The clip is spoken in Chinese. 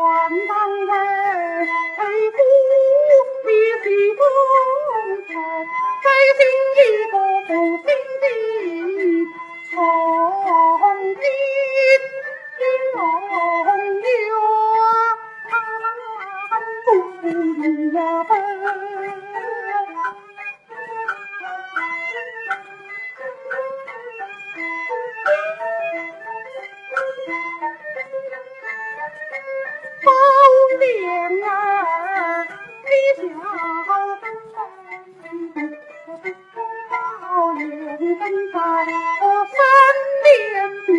官当为夫你是功主飞进一个不幸的从军英勇不顾一我登程三年并